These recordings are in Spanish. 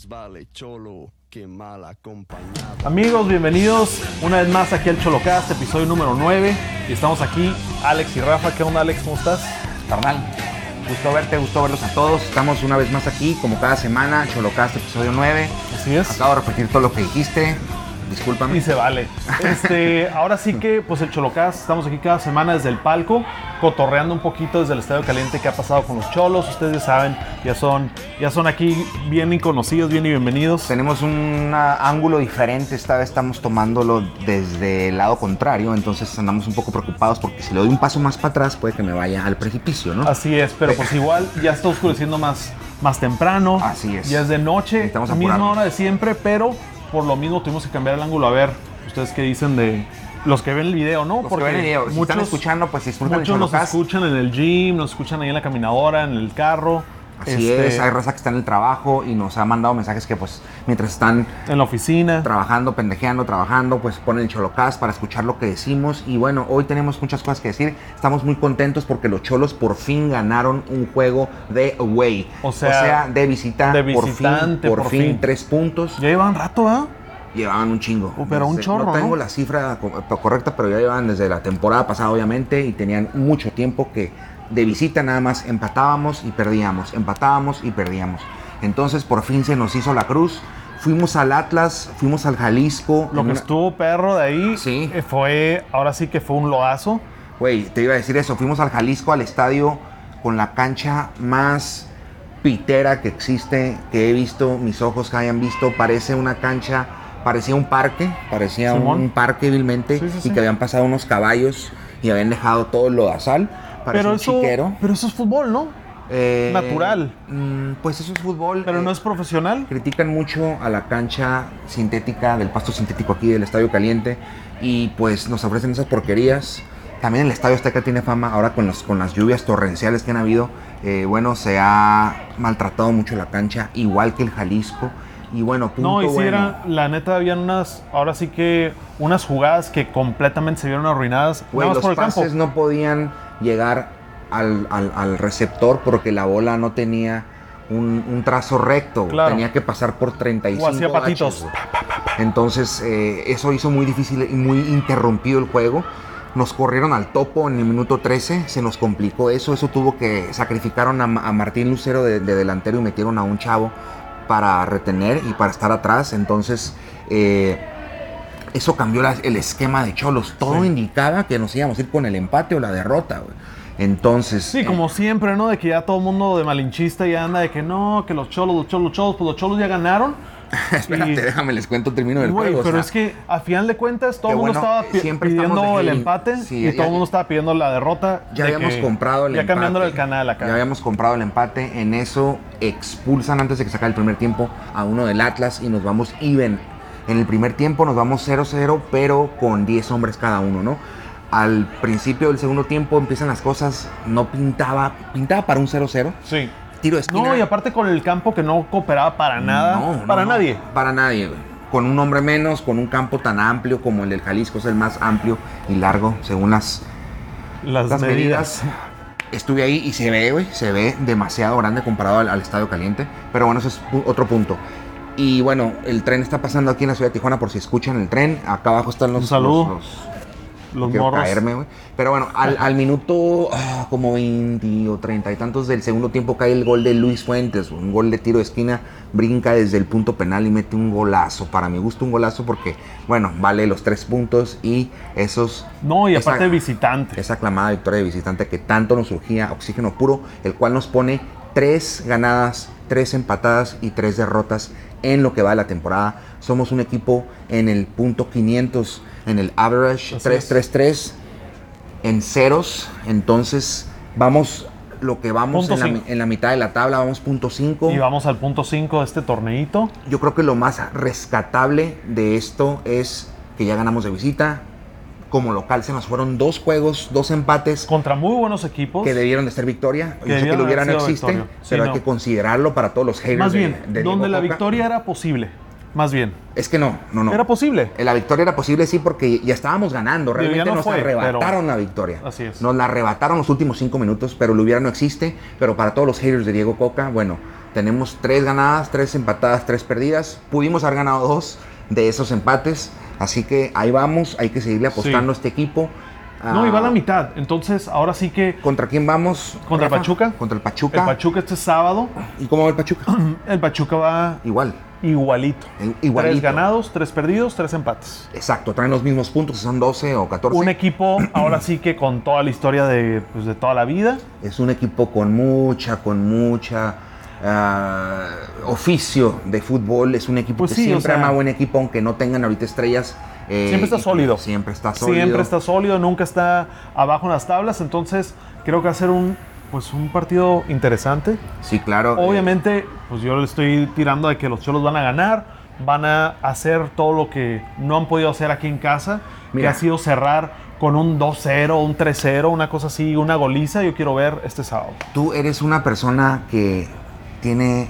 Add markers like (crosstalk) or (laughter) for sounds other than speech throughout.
Más vale cholo que mal acompañado. Amigos, bienvenidos una vez más aquí al Cholocast, episodio número 9. Y estamos aquí, Alex y Rafa. ¿Qué onda, Alex? ¿Cómo estás? Carnal, gusto verte, gusto verlos a todos. Estamos una vez más aquí, como cada semana, Cholocast, episodio 9. Así es. Acabo de repetir todo lo que dijiste. Discúlpame. Y se vale. Este, ahora sí que, pues el Cholocast, estamos aquí cada semana desde el palco, cotorreando un poquito desde el Estadio Caliente qué ha pasado con los cholos. Ustedes ya saben, ya son, ya son aquí bien y conocidos, bien y bienvenidos. Tenemos un ángulo diferente, esta vez estamos tomándolo desde el lado contrario, entonces andamos un poco preocupados porque si le doy un paso más para atrás puede que me vaya al precipicio, ¿no? Así es, pero pues igual ya está oscureciendo más, más temprano. Así es. Ya es de noche, Necesitamos misma apurarnos. hora de siempre, pero por lo mismo tuvimos que cambiar el ángulo. A ver, ustedes qué dicen de los que ven el video, ¿no? Los que ven el video, si están escuchando, pues el Muchos nos escuchan en el gym, nos escuchan ahí en la caminadora, en el carro. Así este, es, hay raza que está en el trabajo y nos ha mandado mensajes que pues mientras están En la oficina. trabajando, pendejeando, trabajando, pues ponen el Cholocast para escuchar lo que decimos. Y bueno, hoy tenemos muchas cosas que decir. Estamos muy contentos porque los Cholos por fin ganaron un juego de away. O sea, de visita. de por fin, por, por fin, fin. tres puntos. Ya llevan rato, ¿ah? Llevaban un chingo. Oh, pero un chorro, No tengo ¿no? la cifra co- correcta, pero ya llevan desde la temporada pasada, obviamente, y tenían mucho tiempo que de visita nada más empatábamos y perdíamos, empatábamos y perdíamos. Entonces, por fin se nos hizo la cruz. Fuimos al Atlas, fuimos al Jalisco. Lo que una- estuvo perro de ahí Sí. eh, fue, ahora sí que fue un loazo. Güey, te iba a decir eso. Fuimos al Jalisco, al estadio con la cancha más pitera que existe, que he visto, mis ojos que hayan visto. Parece una cancha, parecía un parque, parecía Simón. un parque vilmente Sí, sí, y que habían pasado unos caballos y habían dejado todo el lodazal. Parecía Pero un eso, chiquero. pero eso es fútbol, ¿no? Eh, natural. mm, pues eso es fútbol. Pero eh, no es profesional. Critican mucho a la cancha sintética, del pasto sintético aquí del Estadio Caliente y pues nos ofrecen esas porquerías. También el Estadio Azteca tiene fama ahora con, los, con las lluvias torrenciales que han habido. eh, bueno, se ha maltratado mucho la cancha, igual que el Jalisco. Y bueno, punto No, y si bueno. era, la neta, habían unas, ahora sí que unas jugadas que completamente se vieron arruinadas. Güey, los por el campo. pases no podían llegar al, al- al receptor porque la bola no tenía un, un trazo recto. Claro. Tenía que pasar por 35 O hacía patitos. baches, güey. Entonces, eh, eso hizo muy difícil y muy interrumpido el juego. Nos corrieron al topo en el minuto 13, se nos complicó eso. Eso tuvo que sacrificaron a Martín Lucero de, de delantero y metieron a un chavo para retener y para estar atrás. Entonces, eh, eso cambió la- el esquema de Cholos. Todo Sí. indicaba que nos íbamos a ir con el empate o la derrota. güey. Entonces, Sí, eh, como siempre, ¿no? De que ya todo el mundo de malinchista ya anda de que no, que los cholos, los cholos, los cholos, pues los cholos ya ganaron. (laughs) espérate, y- déjame les cuento, termino del juego. o pero sea, es que a final de cuentas todo el mundo bueno, estaba siempre pidiendo el empate sí, y ya- todo el mundo estaba pidiendo la derrota. Ya de habíamos que- comprado el Ya empate. cambiándole el canal acá. Ya habíamos comprado el empate. En eso expulsan antes de que se acabe el primer tiempo a uno del Atlas y nos vamos even. En el primer tiempo nos vamos 0-0, pero con 10 hombres cada uno, ¿no? Al principio del segundo tiempo empiezan las cosas, no pintaba, pintaba para un 0-0. Sí. Tiro de esquina. No, y aparte con el campo que no cooperaba para nada. No, para no, nadie. Para nadie, güey. Con un hombre menos, con un campo tan amplio como el del Jalisco, es el más amplio y largo según las, Las, las medidas. medidas. Estuve ahí y se ve, güey, se ve demasiado grande comparado al, al estadio caliente. Pero bueno, eso es otro punto. Y bueno, el tren está pasando aquí en la ciudad de Tijuana por si escuchan el tren. Acá abajo están los. Un saludo. los- los- Los caerme, güey. Pero bueno, al, al minuto ah, como 20 o 30 y tantos del segundo tiempo cae el gol de Luis Fuentes, un gol de tiro de esquina, brinca desde el punto penal y mete un golazo. Para mi gusto un golazo porque, bueno, vale los tres puntos y esos... No, y esa- aparte visitante. esa aclamada victoria de visitante que tanto nos surgía, oxígeno puro, el cual nos pone tres ganadas, tres empatadas y tres derrotas en lo que va de la temporada. Somos un equipo en el punto 500, en el average Así 3-3-3, en ceros. Entonces, vamos lo que vamos la, en la mitad de la tabla, vamos punto 5. Y vamos al punto 5 de este torneito. Yo creo que lo más rescatable de esto es que ya ganamos de visita. Como local se nos fueron dos juegos, dos empates Contra muy buenos equipos. que debieron de ser victoria. Que Yo sé que lo hubiera no existe. Sí, pero hay no. que considerarlo para todos los haters Más de- bien, de Diego donde la Coca. victoria era posible. más bien. Es que no, no, no. Era posible. Eh, La victoria era posible, sí, porque ya estábamos ganando. Realmente no nos fue, arrebataron pero- la victoria. Así es. Nos la arrebataron los últimos cinco minutos, pero lo hubiera no existe. Pero para todos los haters de Diego Coca, bueno, tenemos tres ganadas, tres empatadas, tres perdidas. Pudimos haber ganado dos de esos empates. Así que ahí vamos, hay que seguirle apostando a este equipo. No, y va a la Ah, mitad. Entonces, ahora sí que ¿Contra quién vamos? ¿Contra Rafa? Pachuca? Contra el el Pachuca. Pachuca este sábado, ¿Y cómo va el Pachuca? (clears throat) el Pachuca va Igual. igualito. I- igualito. Tres ganados, tres perdidos, tres empates. Exacto, traen los mismos puntos, son 12 o 14. Un equipo, (clears throat) ahora sí que con toda la historia de, pues, de toda la vida. Es un equipo con mucha, con mucha ah, oficio de fútbol. Es un equipo Pues que sí, o siempre sea- arma buen equipo, aunque no tengan ahorita estrellas. eh, Siempre está sólido. Siempre está sólido. Siempre está sólido, nunca está abajo en las tablas. Entonces, creo que va a ser un, pues, un partido interesante. Sí, claro. eh, Obviamente, pues yo le estoy tirando de que los cholos van a ganar, van a hacer todo lo que no han podido hacer aquí en casa, Mira. que ha sido cerrar con un 2-0, un 3-0, una cosa así, una goliza. Yo quiero ver este sábado. tú eres una persona que tiene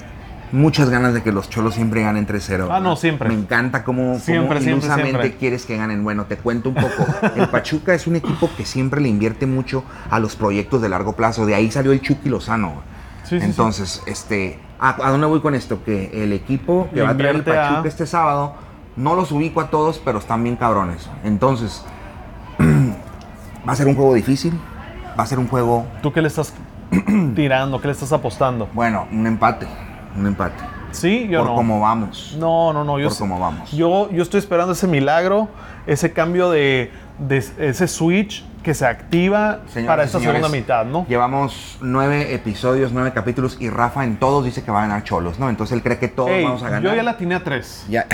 muchas ganas de que los cholos siempre ganen 3-0. Ah, no, siempre. Me encanta cómo, Siempre, cómo siempre, ilusamente siempre. quieres que ganen. Bueno, te cuento un poco. El (laughs) Pachuca es un equipo que siempre le invierte mucho a los proyectos de largo plazo. De ahí salió el Chucky Lozano. güey. Sí, sí, Entonces, este, ¿a, a dónde voy con esto? Que el equipo que Le va a traer el a- Pachuca este sábado, no los ubico a todos, pero están bien cabrones. Entonces, (clears throat) va a ser un juego difícil, va a ser un juego, ¿Tú qué le estás (clears throat) tirando? ¿Qué le estás apostando? bueno, un empate, un empate. Sí, yo por no. cómo vamos. No, no, no. Yo, Por cómo vamos. Yo, yo estoy esperando ese milagro, ese cambio de, de ese switch que se activa Señoras para esta señores, segunda mitad, ¿no? Llevamos nueve episodios, nueve capítulos y Rafa en todos dice que va a ganar Cholos, ¿no? Entonces él cree que todos Ey, vamos a ganar. yo ya la atiné a tres. Ya.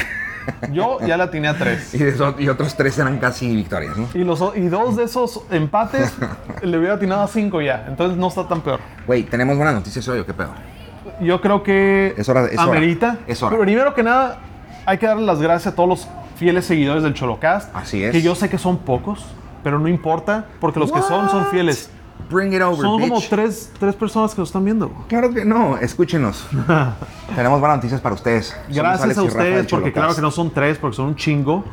Yo ya la atiné a tres. y, y otros tres eran casi victorias, ¿no? Y, los, y dos de esos empates (laughs) le hubiera atinado a cinco ya. Entonces no está tan peor. Güey, tenemos buenas noticias hoy, ¿o qué pedo? Yo creo que Es hora de- es hora. amerita. Es hora. Primero que nada, hay que darle las gracias a todos los fieles seguidores del Cholocast. Así es. Que yo sé que son pocos, pero no importa, porque los que son son fieles. Bring it over, Son como bitch. tres, tres personas que nos están viendo. Claro que no, escúchenos. (laughs) Tenemos buenas noticias para ustedes. Somos Gracias Alex a ustedes, porque claro que no son tres, porque son un chingo.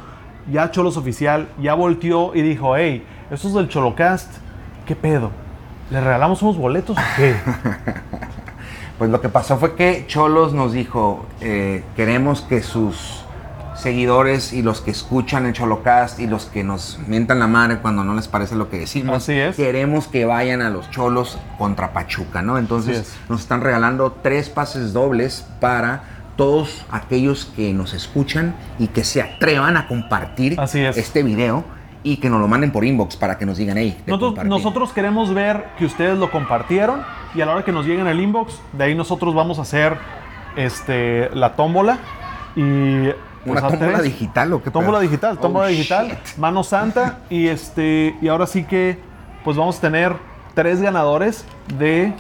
Ya Cholos Oficial ya volteó y dijo, hey, estos del Cholocast, ¿qué pedo? ¿Le regalamos unos boletos o qué? (laughs) Pues lo que pasó fue que Cholos nos dijo, eh, queremos que sus seguidores y los que escuchan el Cholocast y los que nos mientan la madre cuando no les parece lo que decimos, Así es. queremos que vayan a los Cholos contra Pachuca, ¿no? Entonces es. nos están regalando tres pases dobles para todos aquellos que nos escuchan y que se atrevan a compartir Así es. este video y que nos lo manden por inbox para que nos digan, hey, Nosotros, compartí". nosotros queremos ver que ustedes lo compartieron y a la hora que nos lleguen al inbox, de ahí nosotros vamos a hacer este, la tómbola y... ¿Una pues, a tómbola tres- digital o qué Tómbola pedo? digital, Oh, tómbola digital, shit. mano santa y este y ahora sí que pues vamos a tener tres ganadores de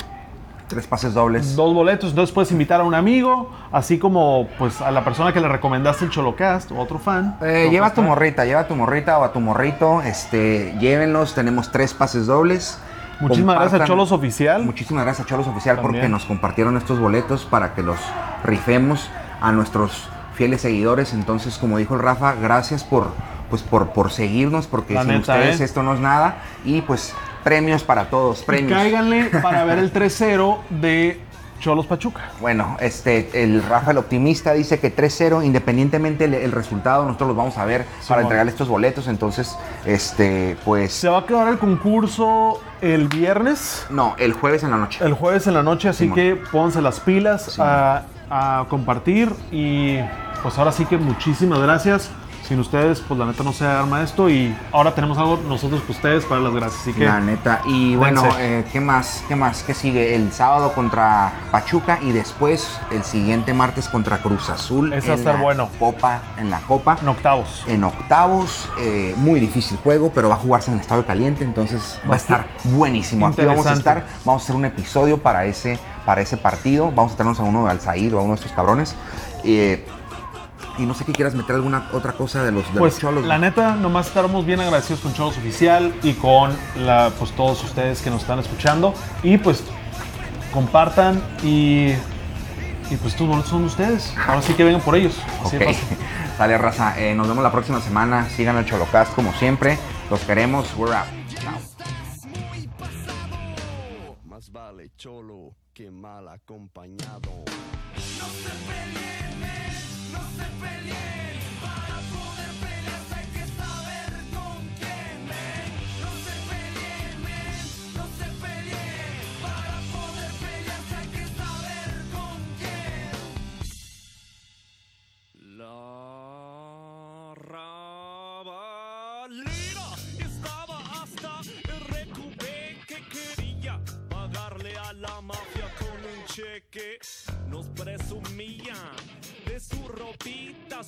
Tres pases dobles. dos boletos. Entonces puedes invitar a un amigo, así como pues a la persona que le recomendaste el Cholocast o otro fan. Eh, lleva a tu morrita, lleva a tu morrita o a tu morrito, este, llévenlos, tenemos tres pases dobles. Muchísimas gracias a. Cholos Oficial. Muchísimas gracias a Cholos Oficial porque nos compartieron estos boletos para que los rifemos a nuestros fieles seguidores. Entonces, como dijo el Rafa, gracias por, pues, por, por seguirnos, porque La sin neta, ustedes ¿eh? esto no es nada. Y pues premios para todos, Y premios. cáiganle para ver el (laughs) 3-0 de Cholos Pachuca. Bueno, este, el Rafa el optimista dice que 3-0, independientemente el, el resultado, nosotros los vamos a ver para Simón. entregar estos boletos. Entonces, este, pues, Se va a acabar el concurso el viernes, no, el jueves en la noche. el jueves en la noche, así que pónganse las pilas a, a compartir y pues ahora sí que muchísimas gracias. Sin ustedes, pues la neta no se arma esto y ahora tenemos algo nosotros con ustedes para las gracias. Así que La neta. Y bueno, eh, ¿qué más? ¿Qué más? ¿Qué sigue? El sábado contra Pachuca y después el siguiente martes contra Cruz Azul. Ese va a en estar la bueno. Copa, en la Copa. en octavos. En octavos, eh, muy difícil juego, pero va a jugarse en el estado caliente, entonces va a estar buenísimo. Aquí vamos a Interesante. estar, vamos a hacer un episodio para ese, para ese partido. Vamos a tenernos a uno de Alzair o a uno de estos cabrones. Eh, y no sé qué quieras meter alguna otra cosa de los, pues, los cholos. La neta, nomás estamos bien agradecidos con Cholos Oficial y con pues, todos ustedes que nos están escuchando. Y pues compartan y, y pues tus son ustedes. Ahora sí que vengan por ellos. Así okay. Sale (laughs) raza. Eh, nos vemos la próxima semana. Sigan al Cholocast como siempre. Los queremos. We're out. Chao. Más vale cholo que mal acompañado. No se peleen, no se peleen.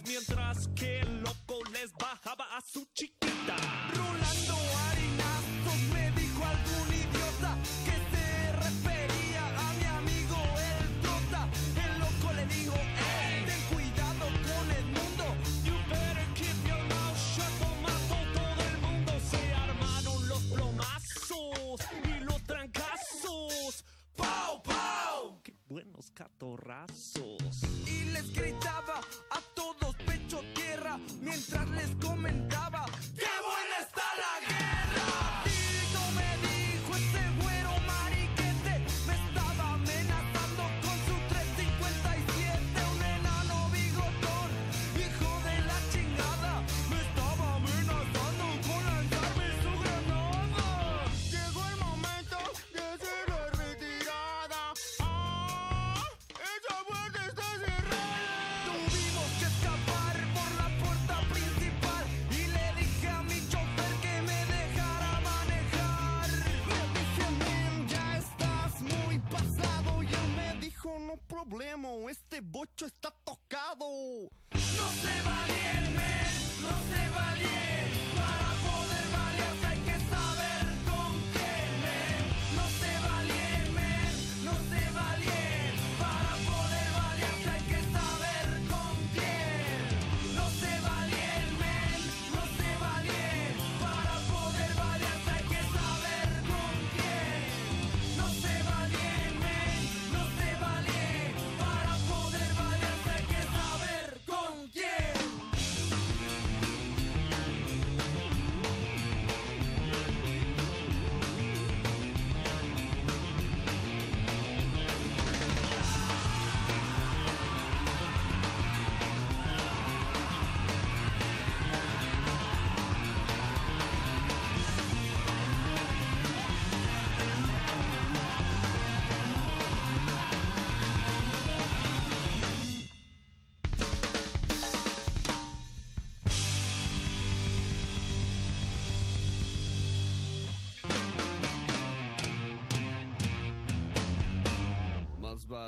mientras que el loco les bajaba a su chiquita. Rulando harinazos pues me dijo algún idiota que se refería a mi amigo el trota. El loco le dijo, hey, ten cuidado con el mundo. You better keep your mouth shut, tomato todo el mundo. Se armaron los plomazos y los trancazos. ¡Pau, pau! ¡Qué buenos catorrazos! Y les grité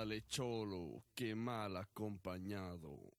sale cholo, que mal acompañado.